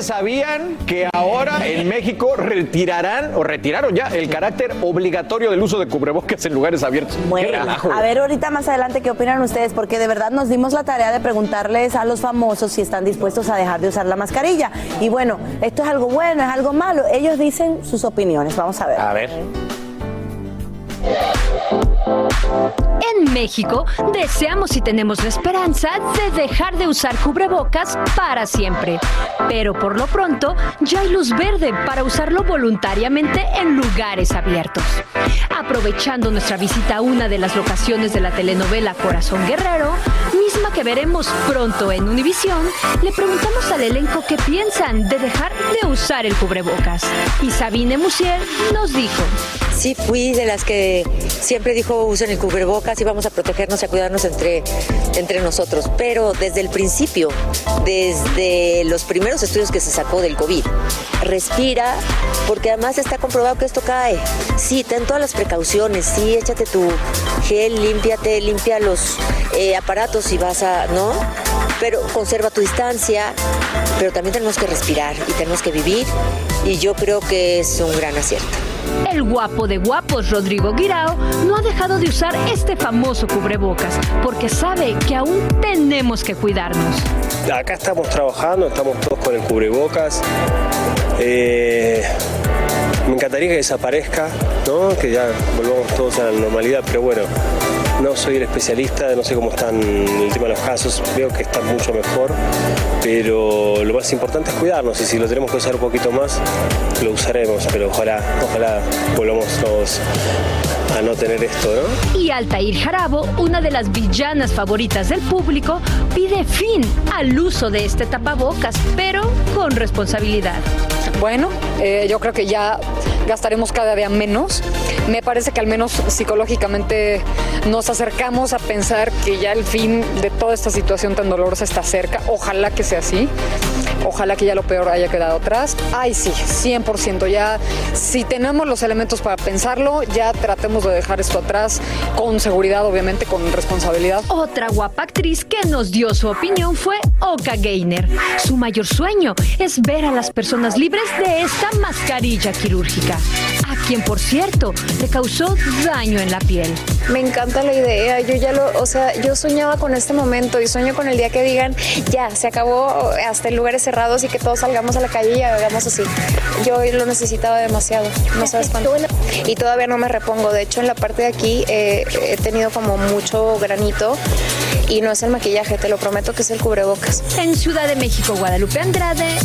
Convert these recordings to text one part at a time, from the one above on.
Ustedes sabían que ahora en México retirarán o retiraron ya el carácter obligatorio del uso de cubrebocas en lugares abiertos? Bueno, a ver ahorita más adelante qué opinan ustedes, porque de verdad nos dimos la tarea de preguntarles a los famosos si están dispuestos a dejar de usar la mascarilla. Y bueno, esto es algo bueno, es algo malo. Ellos dicen sus opiniones. Vamos a ver. A ver. En México, deseamos y tenemos la esperanza de dejar de usar cubrebocas para siempre. Pero por lo pronto, ya hay luz verde para usarlo voluntariamente en lugares abiertos. Aprovechando nuestra visita a una de las locaciones de la telenovela Corazón Guerrero, misma que veremos pronto en Univisión, le preguntamos al elenco qué piensan de dejar de usar el cubrebocas. Y Sabine Musier nos dijo. Sí, fui de las que siempre dijo usen el cubrebocas y vamos a protegernos y a cuidarnos entre, entre nosotros. Pero desde el principio, desde los primeros estudios que se sacó del COVID, respira, porque además está comprobado que esto cae. Sí, ten todas las precauciones, sí, échate tu gel, límpiate, limpia los eh, aparatos y vas a, ¿no? Pero conserva tu distancia, pero también tenemos que respirar y tenemos que vivir y yo creo que es un gran acierto. El guapo de guapos Rodrigo Guirao no ha dejado de usar este famoso cubrebocas porque sabe que aún tenemos que cuidarnos. Acá estamos trabajando, estamos todos con el cubrebocas. Eh, me encantaría que desaparezca, ¿no? que ya volvamos todos a la normalidad, pero bueno, no soy el especialista, no sé cómo están el tema de los casos, veo que están mucho mejor, pero lo más importante es cuidarnos y si lo tenemos que usar un poquito más, lo usaremos, pero ojalá, ojalá volvamos todos a no tener esto, ¿no? Y Altair Jarabo, una de las villanas favoritas del público, pide fin al uso de este tapabocas, pero con responsabilidad. Bueno, eh, yo creo que ya gastaremos cada día menos. Me parece que al menos psicológicamente nos acercamos a pensar que ya el fin de toda esta situación tan dolorosa está cerca. Ojalá que sea así. Ojalá que ya lo peor haya quedado atrás. Ay, sí, 100%. Ya, si tenemos los elementos para pensarlo, ya tratemos de dejar esto atrás con seguridad, obviamente, con responsabilidad. Otra guapa actriz que nos dio su opinión fue Oka Gainer. Su mayor sueño es ver a las personas libres de esta mascarilla quirúrgica, a quien, por cierto, le causó daño en la piel. Me encanta la idea, yo ya lo, o sea, yo soñaba con este momento y sueño con el día que digan, ya, se acabó hasta en lugares cerrados y que todos salgamos a la calle y hagamos así. Yo lo necesitaba demasiado, no sabes cuánto. Y todavía no me repongo, de hecho en la parte de aquí eh, he tenido como mucho granito y no es el maquillaje, te lo prometo que es el cubrebocas. En Ciudad de México, Guadalupe Andrade,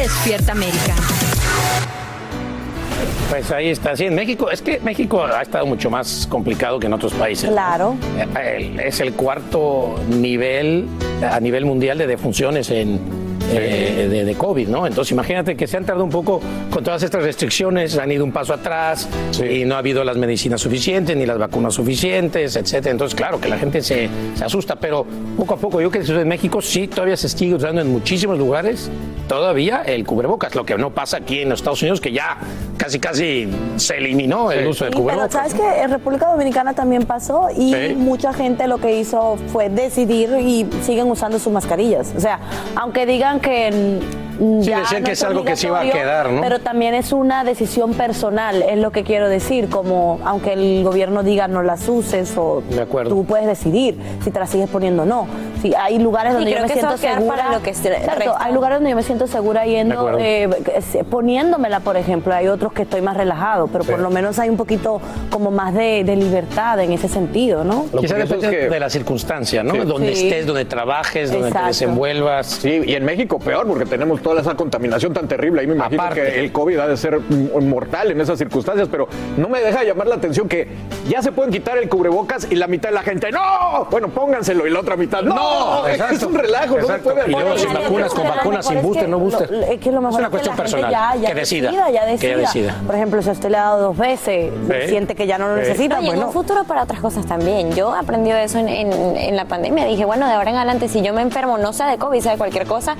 Despierta América. Pues ahí está. Sí, en México, es que México ha estado mucho más complicado que en otros países. Claro. Eh, Es el cuarto nivel a nivel mundial de defunciones en, eh, de, de COVID, ¿no? Entonces imagínate que se han tardado un poco con todas estas restricciones, han ido un paso atrás y no ha habido las medicinas suficientes ni las vacunas suficientes, etcétera. Entonces, claro que la gente se, se asusta, pero poco a poco, yo que estoy en México, sí, todavía se sigue usando en muchísimos lugares todavía el cubrebocas, lo que no pasa aquí en los Estados Unidos, que ya casi casi se eliminó el uso del Sí, pero cubrebocas. sabes que en República Dominicana también pasó y Sí. mucha gente lo que hizo fue decidir y siguen usando sus mascarillas. O sea, aunque digan que Sí, ya decían que es algo que se iba a quedar, ¿no? Pero también es una decisión personal, es lo que quiero decir, como aunque el gobierno diga no las uses o De acuerdo. tú puedes decidir si te las sigues poniendo o no. Si hay lugares Sí, donde yo me que siento segura. para lo que se Exacto, resta. hay lugares donde yo me siento segura yendo eh, poniéndomela, por ejemplo. Hay otros que estoy más relajado, pero por lo menos hay un poquito como más de, de libertad en ese sentido, ¿no? Quizá depende de la circunstancia, ¿no? Sí. Donde Sí. estés, donde trabajes, donde Exacto. te desenvuelvas. Sí, y en México peor, porque tenemos toda esa contaminación tan terrible. Ahí me imagino Aparte. que el COVID ha de ser mortal en esas circunstancias, pero no me deja de llamar la atención que ya se pueden quitar el cubrebocas y la mitad de la gente, ¡no! Bueno, pónganselo y la otra mitad, ¡no! es Exacto. un relajo, no se Exacto. puede Y luego sin vacunas, con vacunas, sin booster, que no booster. es que lo mejor una es que cuestión personal. Ya, ya que decida. ya Que ella decida. Por ejemplo, si usted le ha dado dos veces, siente que ya no lo necesita, Oye, en bueno. un futuro para otras cosas también. Yo aprendí eso en, en- en la pandemia. Dije, bueno, de ahora en adelante, si yo me enfermo, no sea de COVID, sea de cualquier cosa,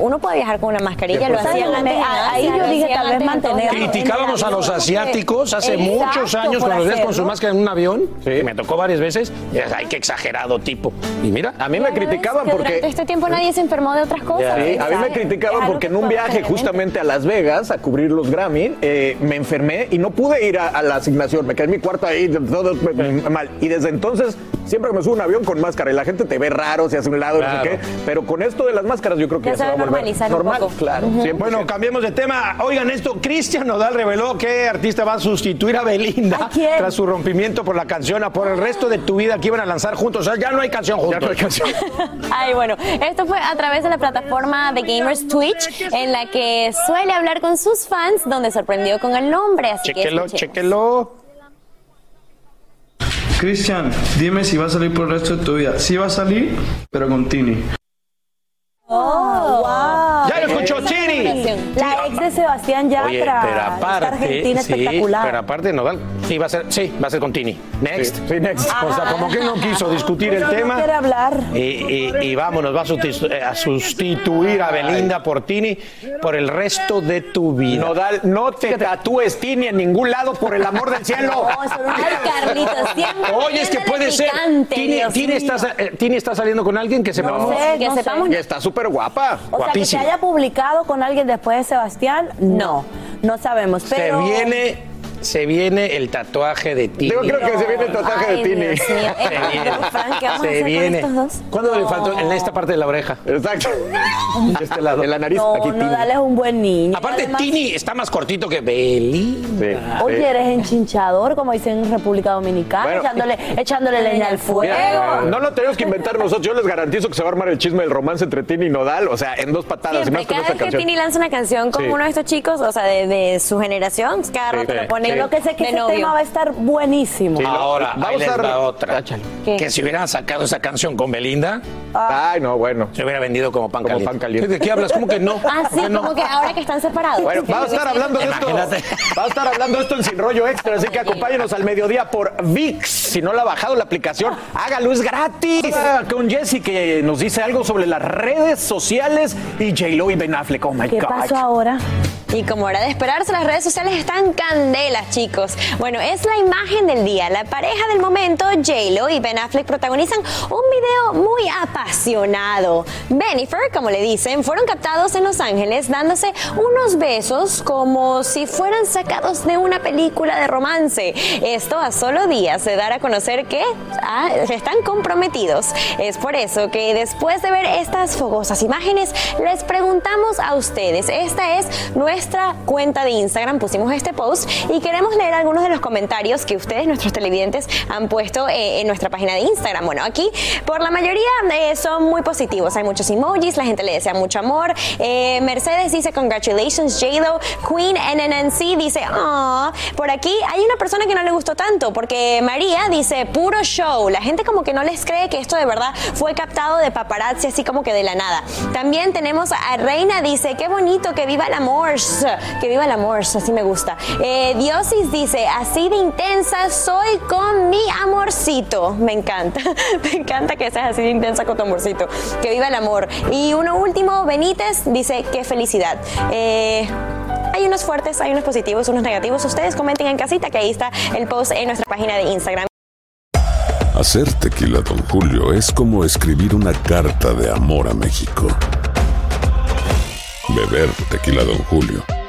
uno puede viajar con una mascarilla. Lo ¿Sabes hacían antes. Ah, ahí yo dije, tal vez mantener-. Criticábamos a los asiáticos hace muchos años cuando los ves con su máscara en un avión, que me tocó varias veces, y ay, qué exagerado tipo. Y mira, A mí me criticaban Que porque... Durante este tiempo nadie se enfermó de otras cosas. Sí, a mí me criticaban porque que en un viaje justamente a Las Vegas a cubrir los Grammy eh, me enfermé y no pude ir a, a la asignación. Me quedé en mi cuarto ahí, todo eh, mal. Y desde entonces siempre que me subo a un avión con máscara y la gente te ve raro, se hace un lado, no Claro. sé qué. Pero con esto de las máscaras yo creo que Ya ya, se va a volver normalizar un normal. poco. Claro. Bueno, cambiemos de tema. Oigan esto, Cristian Nodal reveló que artista va a sustituir a Belinda ¿A quién? tras su rompimiento por la canción a por el resto de tu vida que iban a lanzar juntos. O sea, ya no hay canción juntos. Ya no hay canción. Ay, bueno, esto fue a través de la plataforma de gamers Twitch, en la que suele hablar con sus fans, donde sorprendió con el nombre. Así que Chequelo, escuchemos. chequelo. Cristian, dime si va a salir por el resto de tu vida. Sí va a salir, pero con Tini. Oh, wow. Escuchó Chini. La ex de Sebastián Yatra. Oye, pero aparte, argentina sí, espectacular. pero aparte Nodal, sí va a ser, sí, va a ser con Tini. Next. Sí, next. O sea, como que no quiso discutir el Pero no tema. quiere hablar. Y, y, y vámonos, va a eh, a sustituir a Belinda por Tini por el resto de tu vida. Nodal, no te tatúes Tini en ningún lado por el amor del cielo. No, eso no- Ay, Carlitos, siempre. Oye, es que puede ser. Tini, Tini está, eh, Tini está saliendo con alguien que sepamos. No sé, Que no sepamos, Y sé. está súper guapa. O sea, que se Guapísima. haya publicado con alguien después de Sebastián, no. No sabemos. Se Pero viene, se viene el tatuaje de Tini. Yo creo que se viene el tatuaje Ay, de Tini. Dios mío. Eh, Se viene. pero, Frank, ¿qué vamos a Se hacer con viene. estos dos? ¿Cuándo le faltó? En esta parte de la oreja. Exacto. De este lado. En la nariz, no, aquí Tini. Nodal es un buen niño. Aparte, Además, Tini está más cortito que Belinda. Sí, Oye, sí. eres enchinchador, como dicen en República Dominicana, Bueno. echándole, echándole leña al fuego. Mira, no lo tenemos que inventar nosotros. Yo les garantizo que se va a armar el chisme del romance entre Tini y Nodal. O sea, en dos patadas. y Siempre, más con cada esta vez que. Tini lanza una canción con Sí. uno de estos chicos, o sea, de, de su generación, cada rato sí, lo ponen sí. Lo que sé es que de ese novio. tema va a estar buenísimo. Sí. Ahora, Vamos ahí les a- va otra. Que si hubieran sacado esa canción con Belinda, Ay, no, bueno. se hubiera vendido como pan Como caliente. pan caliente. ¿De qué hablas? ¿Cómo que no? Ah, sí, como que ahora que están separados. Bueno, vamos a estar hablando de esto. Vamos a estar hablando de esto en Sin Rollo Extra, así que acompáñenos al mediodía por VIX. Si no la ha bajado la aplicación, hágalo, es gratis. Ah, Con Jessy que nos dice algo sobre las redes sociales y J-Lo y Ben Affleck. Oh my ¿Qué God. pasó ahora? Y como era de esperarse, las redes sociales están chicos. Bueno, es la imagen del día. La pareja del momento, J-Lo y Ben Affleck, protagonizan un video muy apasionado. Bennifer, como le dicen, fueron captados en Los Ángeles dándose unos besos como si fueran sacados de una película de romance. Esto a solo días de dar a conocer que ah, están comprometidos. Es por eso que después de ver estas fogosas imágenes, les preguntamos a ustedes. Esta es nuestra cuenta de Instagram pusimos este post y queremos leer algunos de los comentarios que ustedes, nuestros televidentes, han puesto eh, en nuestra página de Instagram. Bueno, aquí por la mayoría eh, son muy positivos. Hay muchos emojis, la gente le desea mucho amor. Eh, Mercedes dice congratulations JLo. Queen NNNC dice ah. Por aquí hay una persona que no le gustó tanto porque María dice puro show. La gente como que no les cree que esto de verdad fue captado de paparazzi así como que de la nada. También tenemos a Reina dice qué bonito que viva el amor, que viva el amor, así me gusta. Eh, Diosis dice así de intensa soy con mi amorcito. Me encanta, me encanta que seas así de intensa con tu amorcito. Que viva el amor. Y uno último, Benítez dice qué felicidad. Eh, hay unos fuertes, hay unos positivos, unos negativos. Ustedes comenten en casita que ahí está el post en nuestra página de Instagram. Hacer tequila, don Julio, es como escribir una carta de amor a México. Beber tequila, don Julio,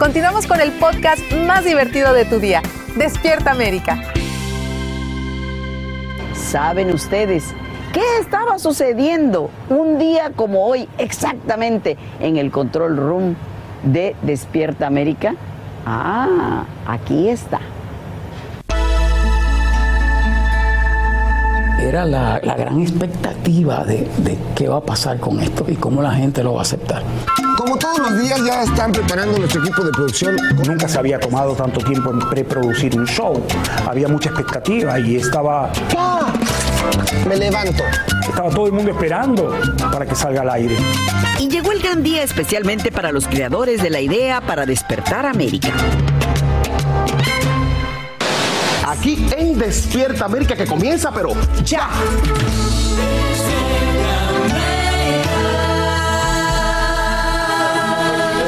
Continuamos con el podcast más divertido de tu día, Despierta América. ¿Saben ustedes qué estaba sucediendo un día como hoy exactamente en el control room de Despierta América? Ah, aquí está. Era la, la gran expectativa de, de qué va a pasar con esto y cómo la gente lo va a aceptar. Como todos los días ya están preparando nuestro equipo de producción. Nunca se había tomado tanto tiempo en preproducir un show. Había mucha expectativa y estaba... ¡Ah! Me levanto. Estaba todo el mundo esperando para que salga al aire. Y llegó el gran día especialmente para los creadores de la idea para despertar América. Aquí en Despierta América que comienza, pero ya.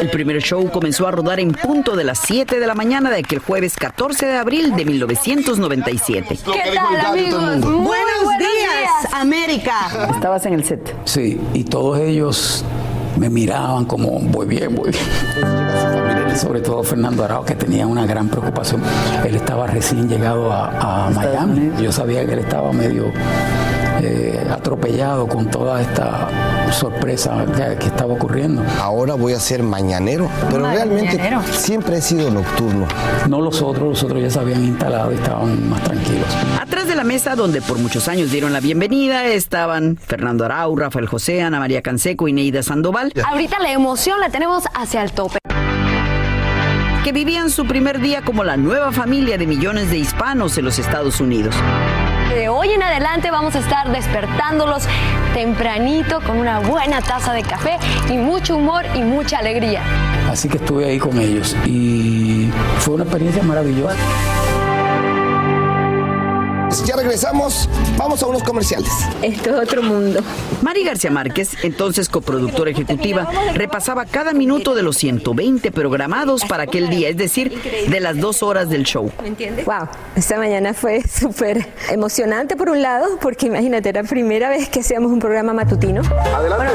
El primer show comenzó a rodar en punto de las 7 de la mañana de aquel jueves 14 de abril de 1997. ¿Qué tal, amigos? Buenos días, América. Estabas en el set. Sí, y todos ellos me miraban como muy bien, muy bien. Sobre todo Fernando Arao, que tenía una gran preocupación. Él estaba recién llegado a, a Miami. Yo sabía que él estaba medio eh, atropellado con toda esta sorpresa que, que estaba ocurriendo. Ahora voy a ser mañanero, pero realmente siempre he sido nocturno. No los otros, los otros ya se habían instalado y estaban más tranquilos. Atrás de la mesa donde por muchos años dieron la bienvenida estaban Fernando Arau, Rafael José, Ana María Canseco y Neida Sandoval. Ahorita la emoción la tenemos hacia el tope. Que vivían su primer día como la nueva familia de millones de hispanos en los Estados Unidos. De hoy en adelante vamos a estar despertándolos tempranito con una buena taza de café y mucho humor y mucha alegría. Así que estuve ahí con ellos y fue una experiencia maravillosa. Ya regresamos, vamos a unos comerciales. Esto es otro mundo. Mari García Márquez, entonces coproductora ejecutiva, repasaba cada minuto de los 120 programados para aquel día, es decir, de las dos horas del show. Wow, esta mañana fue súper emocionante por un lado, porque imagínate, era la primera vez que hacíamos un programa matutino. Adelante.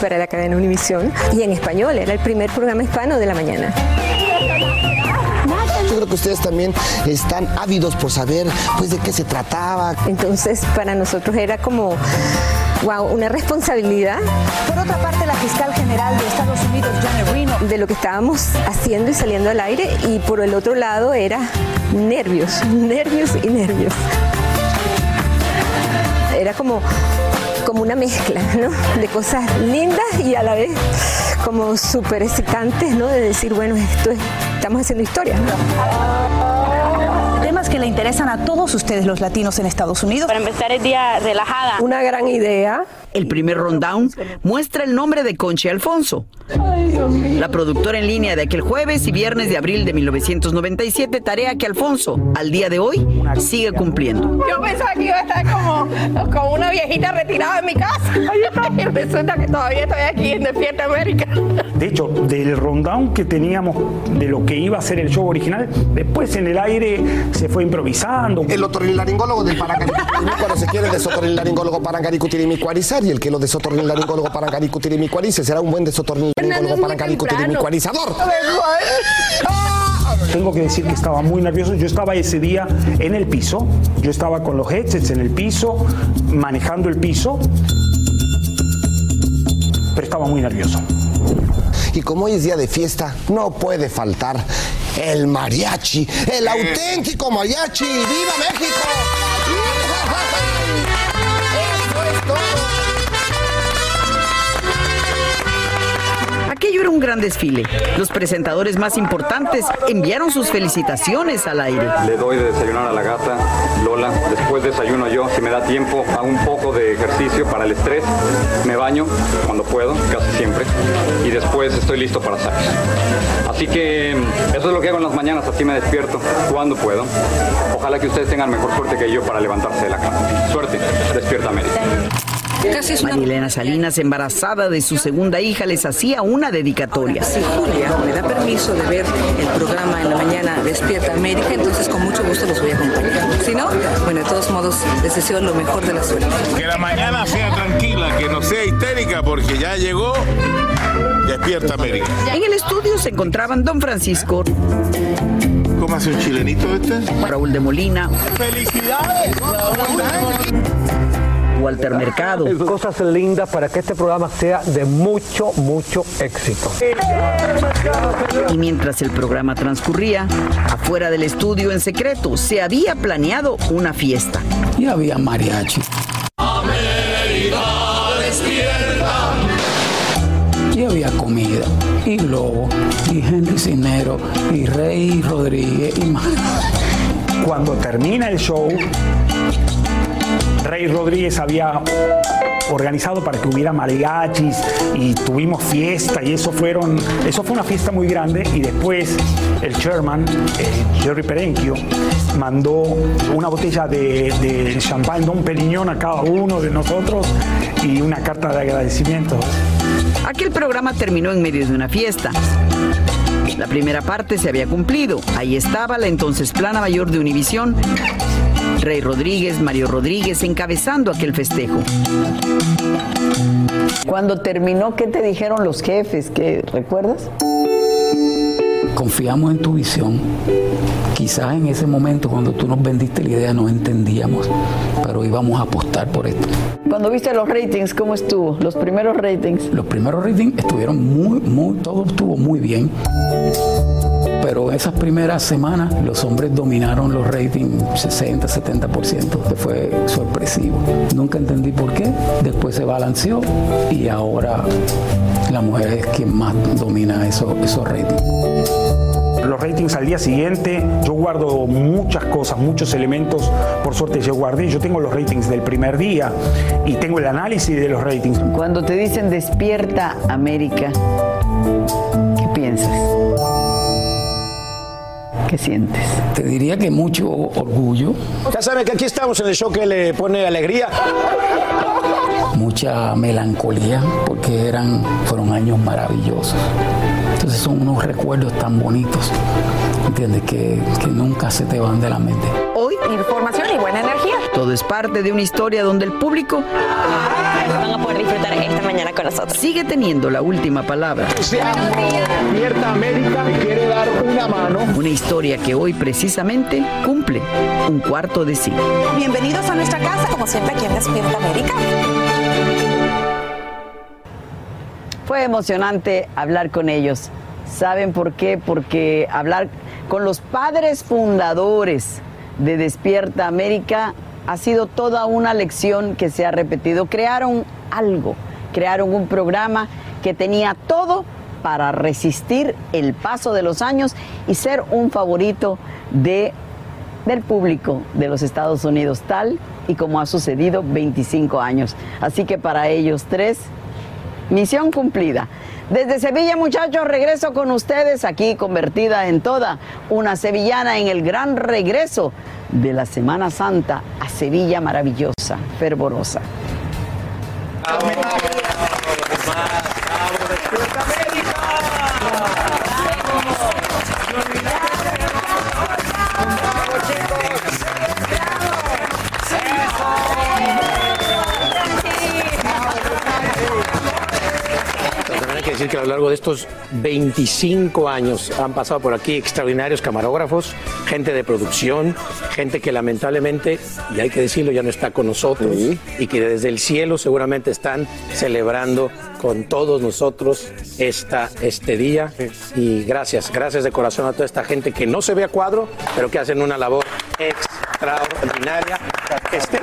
Para la cadena Univisión y en español, era el primer programa hispano de la mañana. Yo creo que ustedes también están ávidos por saber pues de qué se trataba. Entonces, para nosotros era como, wow, una responsabilidad. Por otra parte, la fiscal general de Estados Unidos, Janet Reno, de lo que estábamos haciendo y saliendo al aire, y por el otro lado era nervios, nervios y nervios. Era como, como una mezcla, ¿no? De cosas lindas y a la vez como súper excitantes, ¿no? De decir, bueno, esto es, estamos haciendo historia, ¿no? Temas que le interesan a todos ustedes los latinos en Estados Unidos. Para empezar el día relajada. Una gran idea. El primer rundown muestra el nombre de Conchi Alfonso, la productora en línea de aquel jueves y viernes de abril de 1997, tarea que Alfonso, al día de hoy, sigue cumpliendo. Yo pensaba que iba a estar como, como una viejita retirada en mi casa. Y resulta que todavía estoy aquí en Despierta América. De hecho, del rundown que teníamos de lo que iba a ser el show original, después en el aire se fue improvisando. El otorrinolaringólogo del Parangaricutirimícuaro se quiere desotorrinolaringólogo Parangaricutirimícuarizar y el que lo desotorrinolaringólogo Parangaricutirimícuarice será un buen desotorrinolaringólogo Parangaricutirimícuarizador. Tengo que decir que estaba muy nervioso. Yo estaba ese día en el piso. Yo estaba con los headsets en el piso, manejando el piso. Pero estaba muy nervioso. Y como hoy es día de fiesta, no puede faltar el mariachi, el auténtico mariachi. ¡Viva México! Aquello era un gran desfile. Los presentadores más importantes enviaron sus felicitaciones al aire. Le doy de desayunar a la gata, Lola. Después desayuno yo, si me da tiempo, hago un poco de ejercicio para el estrés. Me baño cuando puedo, casi siempre. Y después estoy listo para salir. Así que eso es lo que hago en las mañanas, así me despierto cuando puedo. Ojalá que ustedes tengan mejor suerte que yo para levantarse de la cama. Suerte, despierta América. Marilena Salinas, embarazada de su segunda hija, les hacía una dedicatoria. Si Julia me da permiso de ver el programa en la mañana Despierta América, entonces con mucho gusto los voy a acompañar. Si no, bueno, de todos modos, les deseo lo mejor de la suerte. Que la mañana sea tranquila, que no sea histérica, porque ya llegó Despierta América. En el estudio se encontraban don Francisco. ¿Cómo hace un chilenito este? Raúl de Molina. ¡Felicidades! Walter Mercado. Cosas lindas para que este programa sea de mucho, mucho éxito. Y mientras el programa transcurría, afuera del estudio en secreto, se había planeado una fiesta. Y había mariachi. América despierta. Y había comida, y Globo, y Henry Cinero, y Rey Rodríguez, y más. Cuando termina el show, Rey Rodríguez había organizado para que hubiera mariachis y tuvimos fiesta y eso fueron eso fue una fiesta muy grande y después el chairman Jerry Perenchio mandó una botella de, de champán Don Periñón a cada uno de nosotros y una carta de agradecimiento. Aquel programa terminó en medio de una fiesta. La primera parte se había cumplido. Ahí estaba la entonces plana mayor de Univisión, Rey Rodríguez, Mario Rodríguez, encabezando aquel festejo. Cuando terminó, ¿qué te dijeron los jefes? ¿Qué, ¿Recuerdas? Confiamos en tu visión. Quizás en ese momento, cuando tú nos vendiste la idea, no entendíamos, pero íbamos a apostar por esto. Cuando viste los ratings, ¿cómo estuvo? Los primeros ratings. Los primeros ratings estuvieron muy, muy, todo estuvo muy bien. Pero esas primeras semanas los hombres dominaron los ratings 60, 70%, que fue sorpresivo. Nunca entendí por qué, después se balanceó y ahora la mujer es quien más domina eso, esos ratings. Los ratings al día siguiente, yo guardo muchas cosas, muchos elementos, por suerte yo guardé, yo tengo los ratings del primer día y tengo el análisis de los ratings. Cuando te dicen despierta América, ¿qué piensas? ¿Qué sientes? Te diría que mucho orgullo, Ya saben que aquí estamos en el show que le pone alegría. mucha melancolía, porque eran, fueron años maravillosos. Entonces son unos recuerdos tan bonitos, ¿entiendes? Que, que nunca se te van de la mente. Información y buena energía. todo es parte de una historia donde el público Van a poder disfrutar esta mañana con nosotros. sigue teniendo la última palabra. Despierta América quiere dar una mano. Una historia que hoy precisamente cumple un cuarto de siglo. Bienvenidos a nuestra casa, como siempre aquí en Despierta América. Fue emocionante hablar con ellos. ¿Saben por qué? Porque hablar con los padres fundadores de Despierta América ha sido toda una lección que se ha repetido. Crearon algo, crearon un programa que tenía todo para resistir el paso de los años y ser un favorito de, del público de los Estados Unidos, tal y como ha sucedido 25 años. Así que para ellos tres, misión cumplida. Desde Sevilla, muchachos, regreso con ustedes aquí convertida en toda una sevillana en el gran regreso de la Semana Santa a Sevilla maravillosa, fervorosa. Decir que a lo largo de estos 25 años han pasado por aquí extraordinarios camarógrafos, gente de producción, gente que lamentablemente, y hay que decirlo, ya no está con nosotros y que desde el cielo seguramente están celebrando con todos nosotros esta, este día. Y gracias, gracias de corazón a toda esta gente que no se ve a cuadro, pero que hacen una labor extraordinaria, estén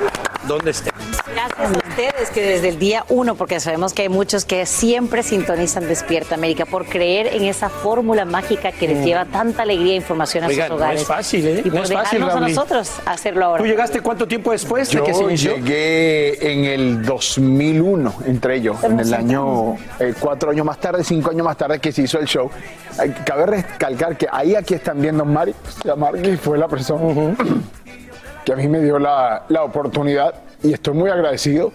donde estén. Gracias ustedes que desde el día uno, porque sabemos que hay muchos que siempre sintonizan Despierta América por creer en esa fórmula mágica que les Mm. lleva tanta alegría e información a sus no hogares. es fácil, ¿eh? Y No por es fácil, dejarnos a nosotros hacerlo ahora. ¿Tú llegaste cuánto tiempo después de Yo que se inició? llegué en el 2001, entre ellos, en el año, eh, cuatro años más tarde, cinco años más tarde que se hizo el show. Eh, Cabe recalcar que ahí aquí están viendo a Mari, la Mari fue la persona que a mí me dio la, la oportunidad y estoy muy agradecido.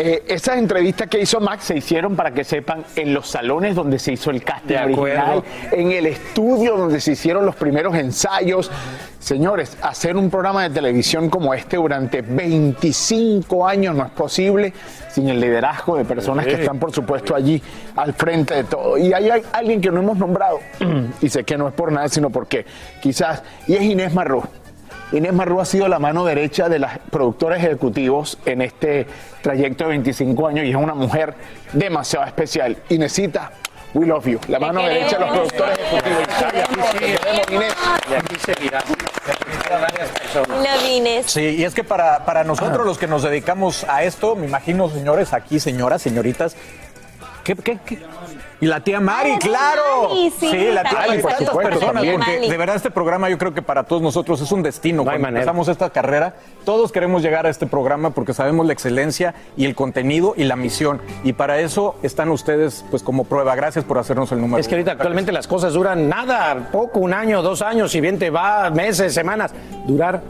Eh, esas entrevistas que hizo Max se hicieron, para que sepan, en los salones donde se hizo el casting original, en el estudio donde se hicieron los primeros ensayos. Señores, hacer un programa de televisión como este durante 25 años no es posible sin el liderazgo de personas que están, por supuesto, allí al frente de todo. Y hay al- alguien que no hemos nombrado, y sé que no es por nada, sino porque quizás, y es Inés Marrú. Inés Marrú ha sido la mano derecha de las productoras ejecutivos en este trayecto de 25 años y es una mujer demasiado especial. Inesita, we love you. La mano derecha de los productores ejecutivos. Y aquí sí. Y seguirá. Sí, es que para, para nosotros los que nos dedicamos a esto, me imagino, señores, aquí, señoras, señoritas, ¿qué, qué, qué? Y la tía Mari, claro. Mari, sí, la tía. Mari, por tantas supuesto, personas, también. porque de verdad este programa yo creo que para todos nosotros es un destino. No Cuando empezamos esta carrera, todos queremos llegar a este programa porque sabemos la excelencia y el contenido y la misión. Y para eso están ustedes, pues, como prueba. Gracias por hacernos el número. Es que ahorita actualmente las cosas duran nada, poco, un año, dos años, si bien te va, meses, semanas. Durar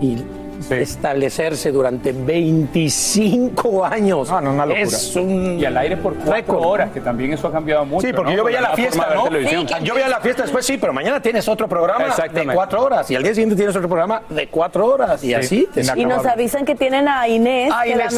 y establecerse durante 25 años. No, no, una locura. Es un Y al aire por cuatro récord. horas, que también eso ha cambiado mucho. Sí, porque ¿no? yo veía Con la fiesta, de ¿no? Sí, yo veía la fiesta después, sí, pero mañana tienes otro programa de cuatro horas y al día siguiente tienes otro programa de cuatro horas y así. te- Y nos avisan que tienen a Inés. La a. Está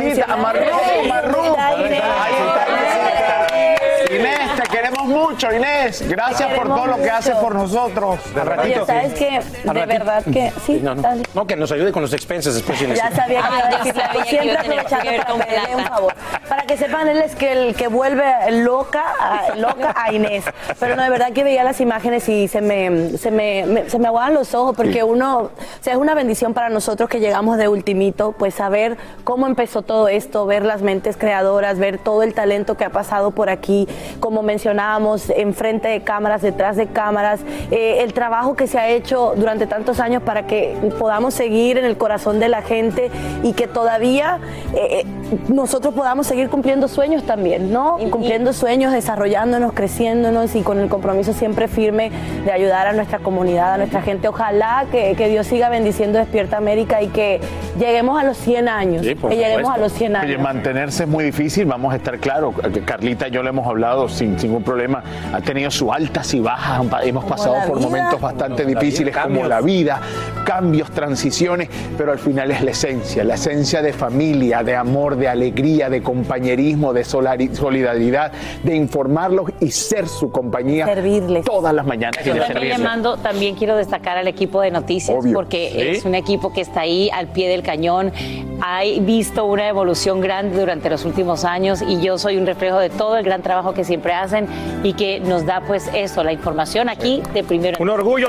Inés. Te queremos mucho, Inés. Gracias por todo lo que haces por nosotros. Oye, ¿sabes qué? De verdad que sí. No, no. No, que nos ayude con los después. Ya sabía que iba a Ah, decir, siempre iba a tener aprovechando para pedirle un favor. Para que sepan, él es que el que vuelve loca, a, loca a Inés. Pero no, de verdad que veía las imágenes y se me, se me, me- se me aguaban los ojos porque uno, o sea, es una bendición para nosotros que llegamos de ultimito, pues saber cómo empezó todo esto, ver las mentes creadoras, ver todo el talento que ha pasado por aquí, como mencionábamos, enfrente de cámaras, detrás de cámaras, eh, el trabajo que se ha hecho durante tantos años para que podamos seguir en el corazón de la gente y que todavía eh, eh, nosotros podamos seguir cumpliendo sueños también, ¿no? Cumpliendo sueños, desarrollándonos, creciéndonos y con el compromiso siempre firme de ayudar a nuestra comunidad, a nuestra gente. Ojalá que, que Dios siga bendiciendo Despierta América y que lleguemos a los 100 años. Sí, por que lleguemos a los 100 Oye, años. mantenerse es muy difícil, vamos a estar claros. Carlita y yo le hemos hablado sin ningún problema. Ha tenido sus altas y bajas, hemos pasado por vida. momentos bastante Como la difíciles vida, como la vida. cambios, transiciones, pero al final es la esencia, la esencia de familia, de amor, de alegría, de compañerismo, de solidaridad, de informarlos y ser su compañía Servirles. todas las mañanas. Yo también le mando, también quiero destacar al equipo de noticias Obvio. porque Sí. es un equipo que está ahí al pie del cañón. Ha visto una evolución grande durante los últimos años y yo soy un reflejo de todo el gran trabajo que siempre hacen y que nos da pues eso, la información aquí de primero. Un orgullo.